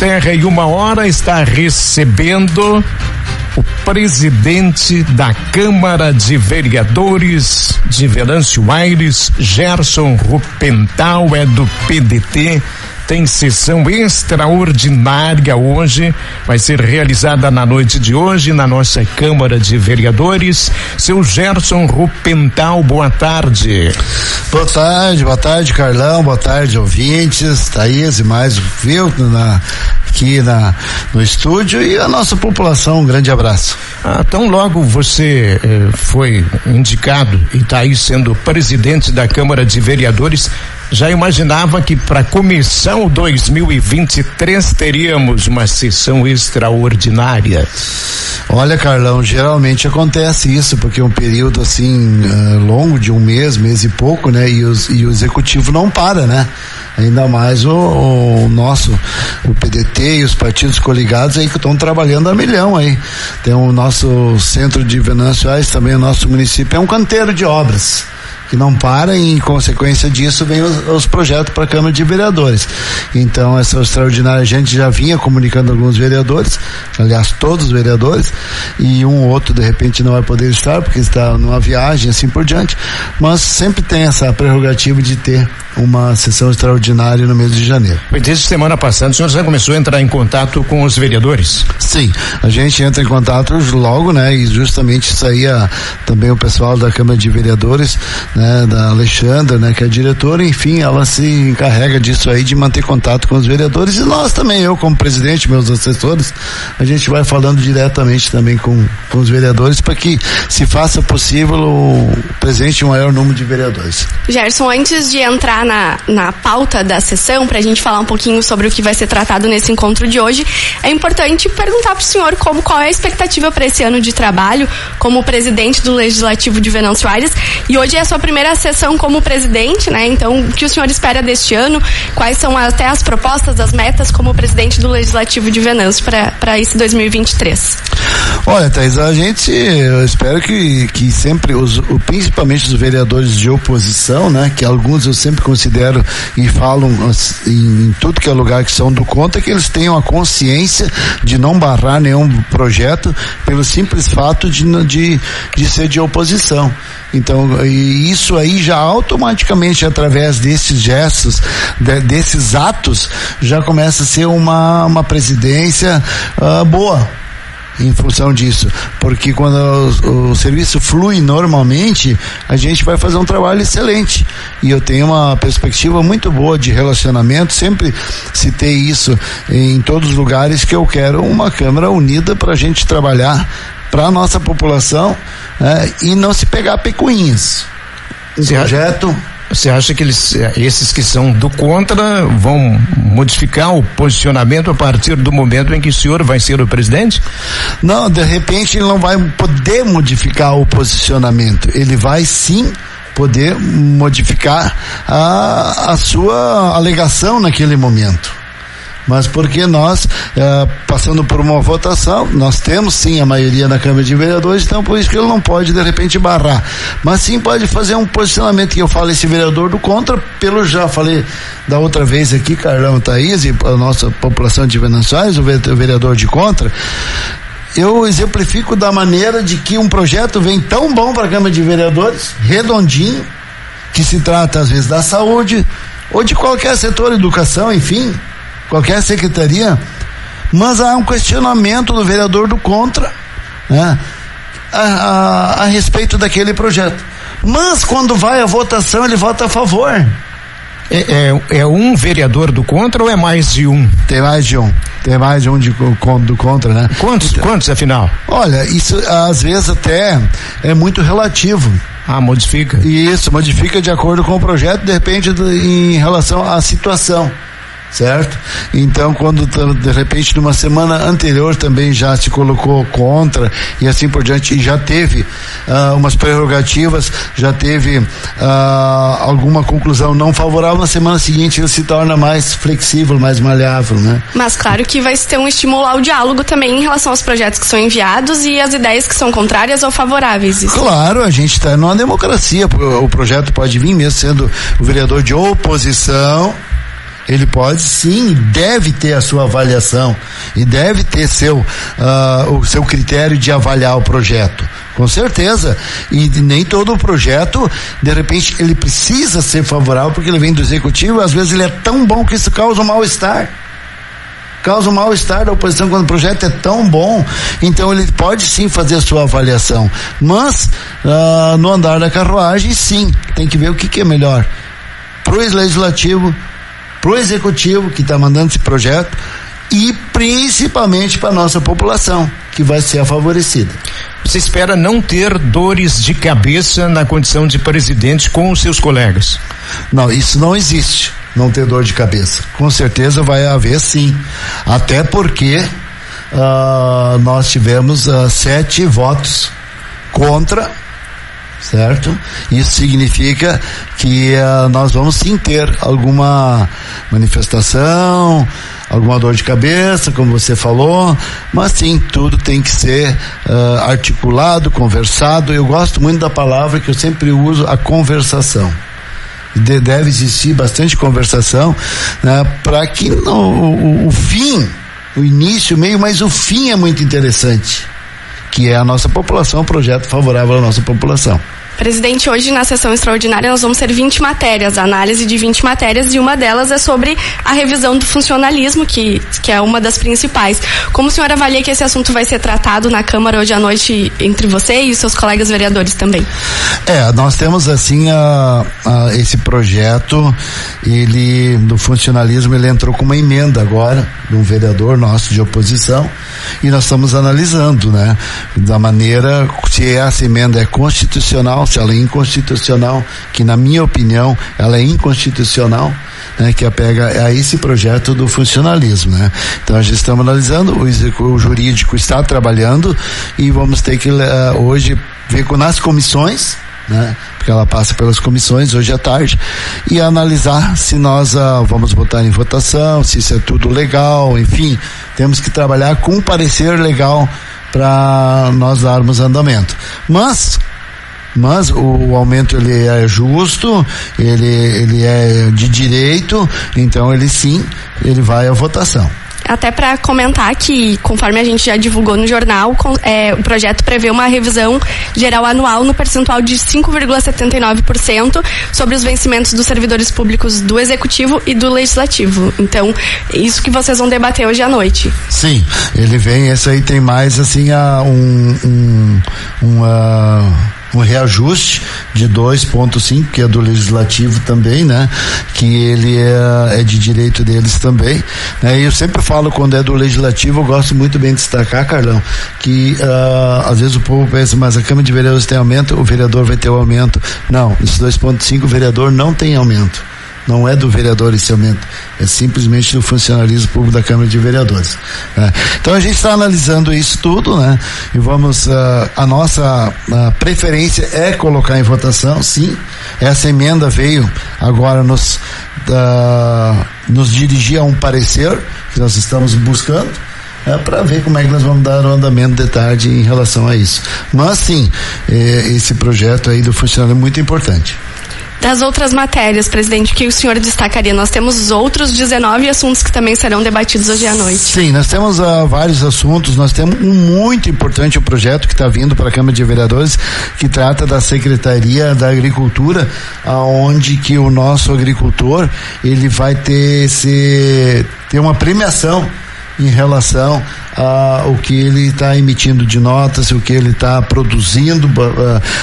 Terra e uma hora está recebendo o presidente da Câmara de Vereadores de Venâncio Aires, Gerson Rupental, é do PDT tem sessão extraordinária hoje, vai ser realizada na noite de hoje na nossa Câmara de Vereadores. Seu Gerson Rupental, boa tarde. Boa tarde, boa tarde, Carlão, boa tarde, ouvintes, Thaís e mais, viu, na, aqui na, no estúdio e a nossa população, um grande abraço. Ah, tão logo você eh, foi indicado e está aí sendo presidente da Câmara de Vereadores, já imaginava que para começar o 2023 teríamos uma sessão extraordinária? Olha, Carlão, geralmente acontece isso, porque é um período assim uh, longo de um mês, mês e pouco, né? E, os, e o executivo não para, né? Ainda mais o, o, nosso, o PDT e os partidos coligados aí que estão trabalhando a milhão aí. Tem o nosso centro de Venâncio Aires, também o nosso município, é um canteiro de obras que não para e em consequência disso vem os, os projetos para a Câmara de Vereadores. Então essa extraordinária gente já vinha comunicando alguns vereadores, aliás todos os vereadores, e um ou outro de repente não vai poder estar porque está numa viagem assim por diante, mas sempre tem essa prerrogativa de ter uma sessão extraordinária no mês de janeiro. Desde semana passada o senhor já começou a entrar em contato com os vereadores? Sim, a gente entra em contato logo, né? E justamente isso aí a, também o pessoal da Câmara de Vereadores né, da Alexandra, né, que é a diretora, enfim, ela se encarrega disso aí de manter contato com os vereadores e nós também, eu como presidente, meus assessores, a gente vai falando diretamente também com, com os vereadores para que se faça possível o presente um maior número de vereadores. Gerson, antes de entrar na, na pauta da sessão, para a gente falar um pouquinho sobre o que vai ser tratado nesse encontro de hoje, é importante perguntar para o senhor como qual é a expectativa para esse ano de trabalho como presidente do Legislativo de Venâncio Aires e hoje é a sua primeira sessão como presidente, né? Então, o que o senhor espera deste ano? Quais são até as propostas, as metas como presidente do Legislativo de Venâncio para esse 2023? Olha, Thais, a gente, eu espero que, que sempre, os, principalmente os vereadores de oposição, né? Que alguns eu sempre considero e falam em, em tudo que é lugar que são do conta, que eles tenham a consciência de não barrar nenhum projeto pelo simples fato de, de, de ser de oposição. Então, isso aí já automaticamente, através desses gestos, de, desses atos, já começa a ser uma, uma presidência uh, boa em função disso, porque quando o, o, serviço flui normalmente, a gente vai fazer um trabalho excelente. E eu tenho uma perspectiva muito boa de relacionamento, sempre citei isso em todos os lugares que eu quero uma Câmara unida para a gente trabalhar para a nossa população né, e não se pegar pecuinhas. Projeto. Você acha que eles, esses que são do contra vão modificar o posicionamento a partir do momento em que o senhor vai ser o presidente? Não, de repente ele não vai poder modificar o posicionamento. Ele vai sim poder modificar a, a sua alegação naquele momento mas porque nós, eh, passando por uma votação, nós temos sim a maioria na Câmara de Vereadores, então por isso que ele não pode de repente barrar. Mas sim pode fazer um posicionamento que eu falo esse vereador do contra, pelo já falei da outra vez aqui, Carlão Thaís, e a nossa população de Venançoais, o vereador de contra, eu exemplifico da maneira de que um projeto vem tão bom para a Câmara de Vereadores, redondinho, que se trata às vezes da saúde, ou de qualquer setor, educação, enfim, qualquer secretaria, mas há um questionamento do vereador do contra, né? A, a, a respeito daquele projeto. Mas quando vai a votação, ele vota a favor. É, é, é, um vereador do contra ou é mais de um? Tem mais de um. Tem mais de um de, do contra, né? Quantos, então, quantos afinal? Olha, isso às vezes até é muito relativo. Ah, modifica? Isso, modifica de acordo com o projeto, de repente em relação à situação certo? Então, quando de repente numa semana anterior também já se colocou contra e assim por diante, e já teve uh, umas prerrogativas, já teve uh, alguma conclusão não favorável, na semana seguinte ele se torna mais flexível, mais maleável, né? Mas claro que vai ter um estímulo ao diálogo também em relação aos projetos que são enviados e as ideias que são contrárias ou favoráveis. Isso. Claro, a gente está numa democracia, o projeto pode vir mesmo sendo o vereador de oposição, ele pode sim, deve ter a sua avaliação e deve ter seu uh, o seu critério de avaliar o projeto. Com certeza. E nem todo o projeto, de repente, ele precisa ser favorável porque ele vem do executivo, às vezes ele é tão bom que isso causa um mal-estar causa um mal-estar da oposição quando o projeto é tão bom. Então ele pode sim fazer a sua avaliação. Mas uh, no andar da carruagem, sim, tem que ver o que, que é melhor pro legislativo, pro executivo que está mandando esse projeto e principalmente para nossa população que vai ser favorecida. Você espera não ter dores de cabeça na condição de presidente com os seus colegas? Não, isso não existe não ter dor de cabeça. Com certeza vai haver sim. Até porque uh, nós tivemos uh, sete votos contra certo? Isso significa que uh, nós vamos sim ter alguma manifestação, alguma dor de cabeça, como você falou, mas sim, tudo tem que ser uh, articulado, conversado. Eu gosto muito da palavra que eu sempre uso, a conversação de, deve existir bastante conversação né, para que no, o, o fim, o início, o meio, mas o fim é muito interessante, que é a nossa população, um projeto favorável à nossa população. Presidente, hoje na sessão extraordinária nós vamos ter 20 matérias, análise de 20 matérias, e uma delas é sobre a revisão do funcionalismo, que, que é uma das principais. Como o senhor avalia que esse assunto vai ser tratado na Câmara hoje à noite entre você e seus colegas vereadores também? É, nós temos assim a, a, esse projeto, ele do funcionalismo, ele entrou com uma emenda agora de um vereador nosso de oposição e nós estamos analisando, né, da maneira se essa emenda é constitucional se ela é inconstitucional, que na minha opinião ela é inconstitucional, né, que apega a esse projeto do funcionalismo, né? Então a gente estamos analisando, o, o jurídico está trabalhando e vamos ter que uh, hoje ver com nas comissões, né? Porque ela passa pelas comissões hoje à tarde e analisar se nós uh, vamos botar em votação, se isso é tudo legal, enfim, temos que trabalhar com um parecer legal para nós darmos andamento. Mas mas o, aumento ele é justo, ele, ele é de direito, então ele sim, ele vai à votação até para comentar que, conforme a gente já divulgou no jornal, é, o projeto prevê uma revisão geral anual no percentual de 5,79% sobre os vencimentos dos servidores públicos do Executivo e do Legislativo. Então, isso que vocês vão debater hoje à noite. Sim, ele vem, esse aí tem mais assim a um, um, um uh um reajuste de 2,5, que é do legislativo também, né? Que ele é, é de direito deles também. Né? E eu sempre falo quando é do legislativo, eu gosto muito bem de destacar, Carlão, que uh, às vezes o povo pensa, mas a Câmara de Vereadores tem aumento, o vereador vai ter o aumento. Não, esse 2,5 o vereador não tem aumento não é do vereador esse aumento, é simplesmente do funcionalismo público da Câmara de Vereadores. Né? Então a gente está analisando isso tudo, né? E vamos, uh, a nossa uh, preferência é colocar em votação, sim. Essa emenda veio agora nos, uh, nos dirigir a um parecer que nós estamos buscando. É, para ver como é que nós vamos dar o andamento de tarde em relação a isso. Mas sim, eh, esse projeto aí do funcionário é muito importante. Das outras matérias, presidente, que o senhor destacaria? Nós temos outros 19 assuntos que também serão debatidos hoje à noite. Sim, nós temos uh, vários assuntos. Nós temos um muito importante projeto que está vindo para a Câmara de Vereadores que trata da Secretaria da Agricultura, aonde que o nosso agricultor ele vai ter esse ter uma premiação em relação ao que ele está emitindo de notas, o que ele está produzindo,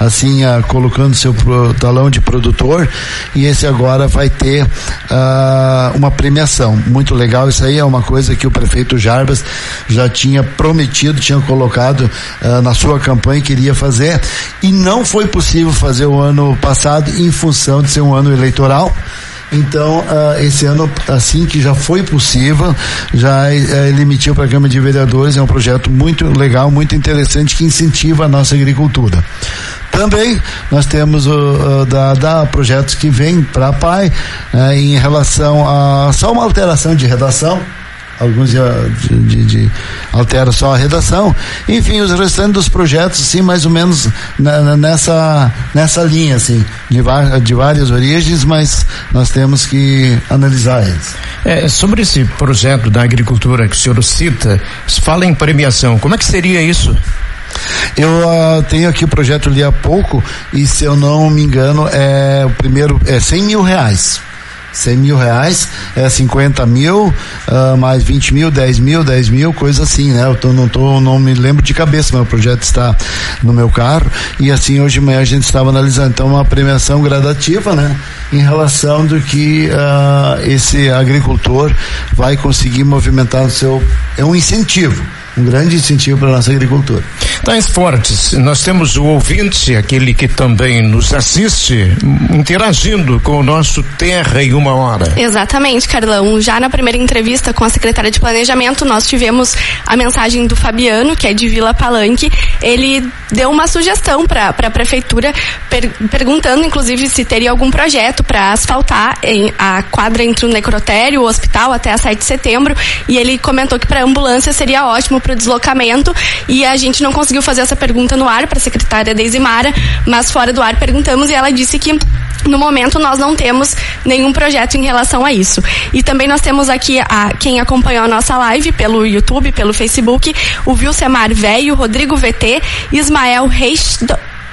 assim, colocando seu talão de produtor, e esse agora vai ter uma premiação. Muito legal, isso aí é uma coisa que o prefeito Jarbas já tinha prometido, tinha colocado na sua campanha que iria fazer, e não foi possível fazer o ano passado em função de ser um ano eleitoral. Então, uh, esse ano, assim que já foi possível, já uh, ele emitiu para a Câmara de Vereadores, é um projeto muito legal, muito interessante que incentiva a nossa agricultura. Também nós temos uh, da, da, projetos que vêm para a PAI uh, em relação a só uma alteração de redação alguns de, de, de, altera só a redação. Enfim, os restantes dos projetos, sim, mais ou menos na, nessa, nessa linha, assim, de, de várias origens, mas nós temos que analisar eles. É, sobre esse projeto da agricultura que o senhor cita, se fala em premiação, como é que seria isso? Eu uh, tenho aqui o projeto ali há pouco e se eu não me engano é o primeiro é 100 mil reais. 100 mil reais, é 50 mil, uh, mais 20 mil, 10 mil, 10 mil, coisa assim, né? Eu tô, não tô, não me lembro de cabeça, o projeto está no meu carro e assim hoje de manhã a gente estava analisando, então uma premiação gradativa, né? Em relação do que uh, esse agricultor vai conseguir movimentar no seu, é um incentivo um grande incentivo para a nossa agricultura. Tais Fortes, nós temos o ouvinte, aquele que também nos assiste, interagindo com o nosso Terra em uma hora. Exatamente, Carlão. Já na primeira entrevista com a secretária de Planejamento, nós tivemos a mensagem do Fabiano, que é de Vila Palanque. Ele deu uma sugestão para a prefeitura, per, perguntando inclusive se teria algum projeto para asfaltar em, a quadra entre o necrotério e o hospital até a 7 de setembro. E ele comentou que para ambulância seria ótimo para o deslocamento e a gente não conseguiu fazer essa pergunta no ar para a secretária Deizimara, mas fora do ar perguntamos e ela disse que no momento nós não temos nenhum projeto em relação a isso. E também nós temos aqui a quem acompanhou a nossa live pelo YouTube, pelo Facebook, o Vilcemar Velho, Rodrigo VT, Ismael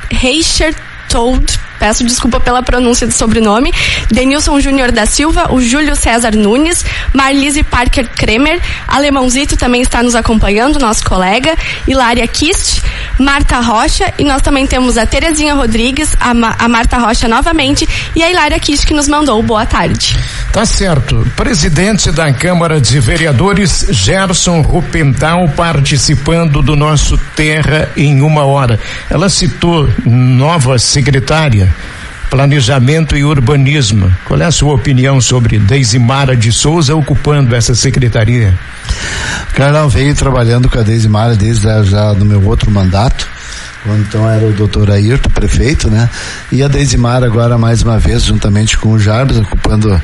Reicher Told peço desculpa pela pronúncia do sobrenome, Denilson Júnior da Silva, o Júlio César Nunes, Marlise Parker Kremer, Alemãozito também está nos acompanhando, nosso colega, Hilária Kist, Marta Rocha e nós também temos a Terezinha Rodrigues, a, Ma a Marta Rocha novamente e a Hilária Kist que nos mandou boa tarde. Tá certo. Presidente da Câmara de Vereadores, Gerson Rupental, participando do nosso Terra em uma hora. Ela citou nova secretária Planejamento e Urbanismo. Qual é a sua opinião sobre Deisimara de Souza ocupando essa secretaria? Carlão, veio trabalhando com a Deisimara desde já no meu outro mandato quando então era o doutor Ayrton, prefeito, né? E a Deisimara agora mais uma vez, juntamente com o Jarbas, ocupando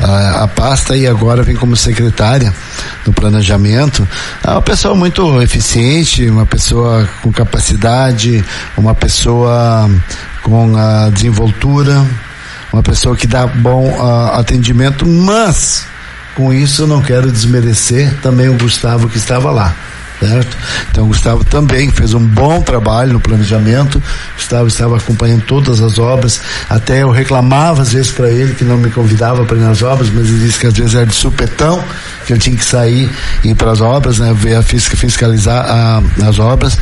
a, a pasta e agora vem como secretária do planejamento. É uma pessoa muito eficiente, uma pessoa com capacidade, uma pessoa com a desenvoltura, uma pessoa que dá bom uh, atendimento, mas com isso eu não quero desmerecer também o Gustavo que estava lá certo? Então o Gustavo também fez um bom trabalho no planejamento. Gustavo estava acompanhando todas as obras. Até eu reclamava às vezes para ele que não me convidava para ir nas obras, mas ele disse que às vezes era de supetão, que eu tinha que sair e ir para as obras, né? Ver a fiscalizar a, as obras.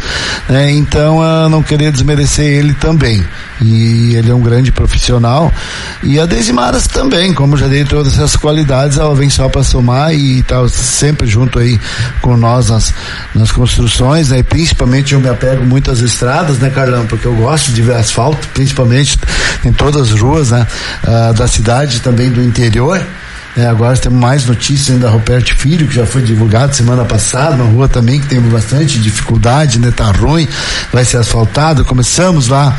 Né? Então eu não queria desmerecer ele também. E ele é um grande profissional. E a Deise Maras também, como já dei todas essas qualidades, ela vem só para somar e está sempre junto aí com nós nas, nas construções, né? Principalmente eu me apego muito às estradas, né, Carlão? Porque eu gosto de ver asfalto, principalmente em todas as ruas, né? Ah, da cidade também do interior. É, agora temos mais notícias ainda da Roberto Filho, que já foi divulgado semana passada, uma rua também que tem bastante dificuldade, né? Tá ruim, vai ser asfaltado. Começamos lá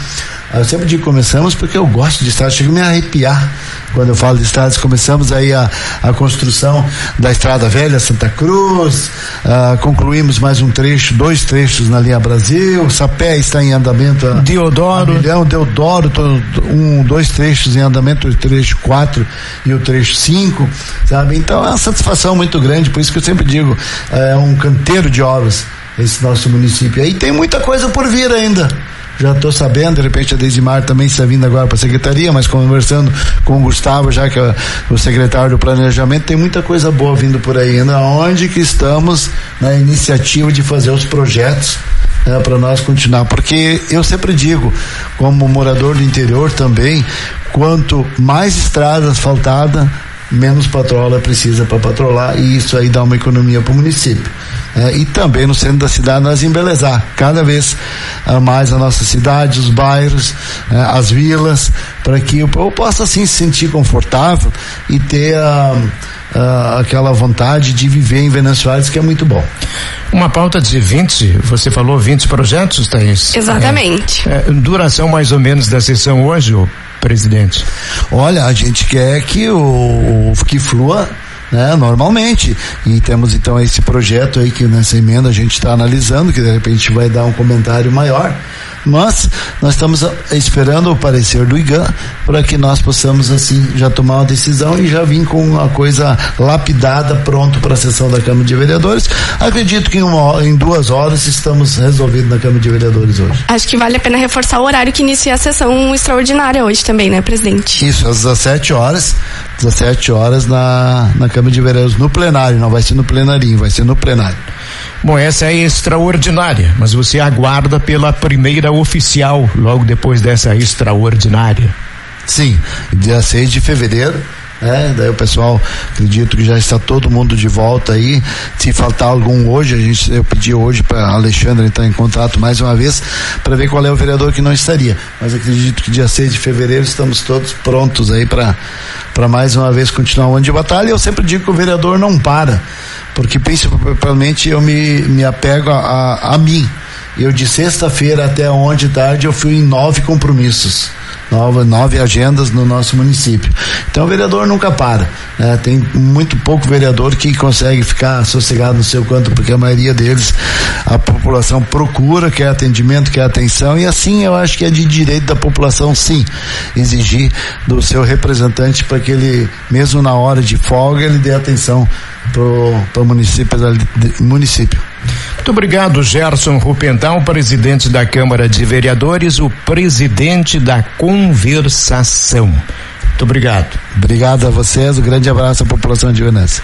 eu sempre digo começamos porque eu gosto de estradas, chego a me arrepiar quando eu falo de estradas. Começamos aí a, a construção da Estrada Velha Santa Cruz, uh, concluímos mais um trecho, dois trechos na linha Brasil, Sapé está em andamento. A, Deodoro. A milhão, Deodoro, um, dois trechos em andamento, o trecho 4 e o trecho 5, sabe? Então é uma satisfação muito grande, por isso que eu sempre digo, é um canteiro de obras esse nosso município. aí tem muita coisa por vir ainda já estou sabendo, de repente a Deisimar também está vindo agora para a secretaria, mas conversando com o Gustavo, já que é o secretário do planejamento, tem muita coisa boa vindo por aí ainda, onde que estamos na iniciativa de fazer os projetos né, para nós continuar, porque eu sempre digo, como morador do interior também, quanto mais estrada asfaltada, menos patrola precisa para patrolar e isso aí dá uma economia para o município. É, e também no centro da cidade nós embelezar cada vez uh, mais a nossa cidade, os bairros, uh, as vilas, para que o povo possa assim se sentir confortável e ter uh, aquela vontade de viver em Venâncio Aires, que é muito bom. Uma pauta de 20, você falou 20 projetos, Thaís? Exatamente. É, é, duração mais ou menos da sessão hoje, presidente? Olha, a gente quer que o, que flua né, normalmente. E temos então esse projeto aí que nessa emenda a gente está analisando, que de repente vai dar um comentário maior. Mas nós estamos esperando o parecer do IGAN para que nós possamos assim já tomar uma decisão e já vir com uma coisa lapidada pronto para a sessão da Câmara de Vereadores. Acredito que em, uma, em duas horas estamos resolvidos na Câmara de Vereadores hoje. Acho que vale a pena reforçar o horário que inicia a sessão extraordinária hoje também, né, presidente? Isso, às 17 horas. 17 horas na, na Câmara de Vereadores, no plenário, não vai ser no plenarinho, vai ser no plenário. Bom, essa é extraordinária, mas você aguarda pela primeira oficial, logo depois dessa extraordinária. Sim, dia 6 de fevereiro. É, daí o pessoal, acredito que já está todo mundo de volta aí. Se faltar algum hoje, a gente, eu pedi hoje para Alexandre entrar em contato mais uma vez para ver qual é o vereador que não estaria. Mas acredito que dia 6 de fevereiro estamos todos prontos aí para para mais uma vez continuar o ano de batalha. Eu sempre digo que o vereador não para porque principalmente eu me, me apego a, a, a mim. Eu de sexta-feira até ontem tarde eu fui em nove compromissos nove, nove agendas no nosso município. Então o vereador nunca para. Né? Tem muito pouco vereador que consegue ficar sossegado no seu canto, porque a maioria deles a população procura, quer atendimento, quer atenção, e assim eu acho que é de direito da população sim exigir do seu representante para que ele, mesmo na hora de folga, ele dê atenção para o município, município. Muito obrigado, Gerson Rupental, presidente da Câmara de Vereadores, o presidente da conversação. Muito obrigado. Obrigado a vocês, um grande abraço à população de Veneza.